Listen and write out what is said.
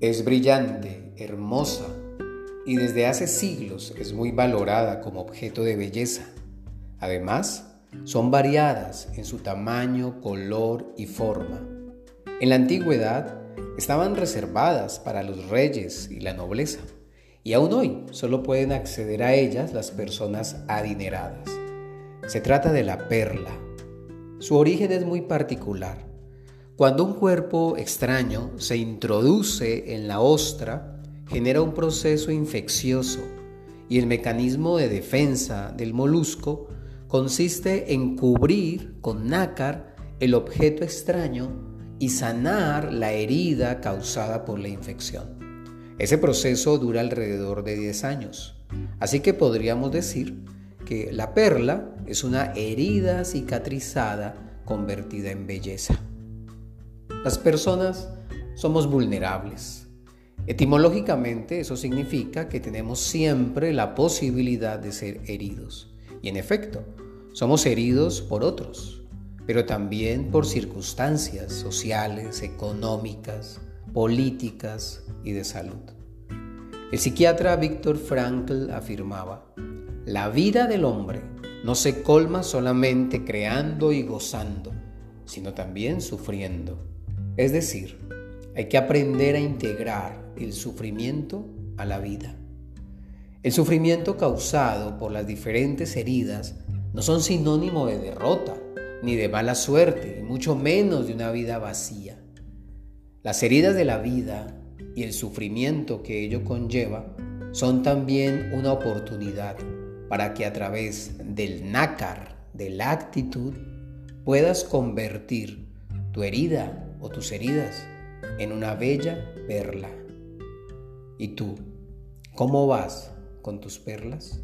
Es brillante, hermosa y desde hace siglos es muy valorada como objeto de belleza. Además, son variadas en su tamaño, color y forma. En la antigüedad estaban reservadas para los reyes y la nobleza, y aún hoy solo pueden acceder a ellas las personas adineradas. Se trata de la perla. Su origen es muy particular. Cuando un cuerpo extraño se introduce en la ostra, genera un proceso infeccioso y el mecanismo de defensa del molusco consiste en cubrir con nácar el objeto extraño y sanar la herida causada por la infección. Ese proceso dura alrededor de 10 años, así que podríamos decir que la perla es una herida cicatrizada convertida en belleza. Las personas somos vulnerables. Etimológicamente eso significa que tenemos siempre la posibilidad de ser heridos. Y en efecto, somos heridos por otros, pero también por circunstancias sociales, económicas, políticas y de salud. El psiquiatra Víctor Frankl afirmaba, la vida del hombre no se colma solamente creando y gozando, sino también sufriendo. Es decir, hay que aprender a integrar el sufrimiento a la vida. El sufrimiento causado por las diferentes heridas no son sinónimo de derrota, ni de mala suerte, y mucho menos de una vida vacía. Las heridas de la vida y el sufrimiento que ello conlleva son también una oportunidad para que a través del nácar de la actitud puedas convertir tu herida o tus heridas en una bella perla. ¿Y tú? ¿Cómo vas con tus perlas?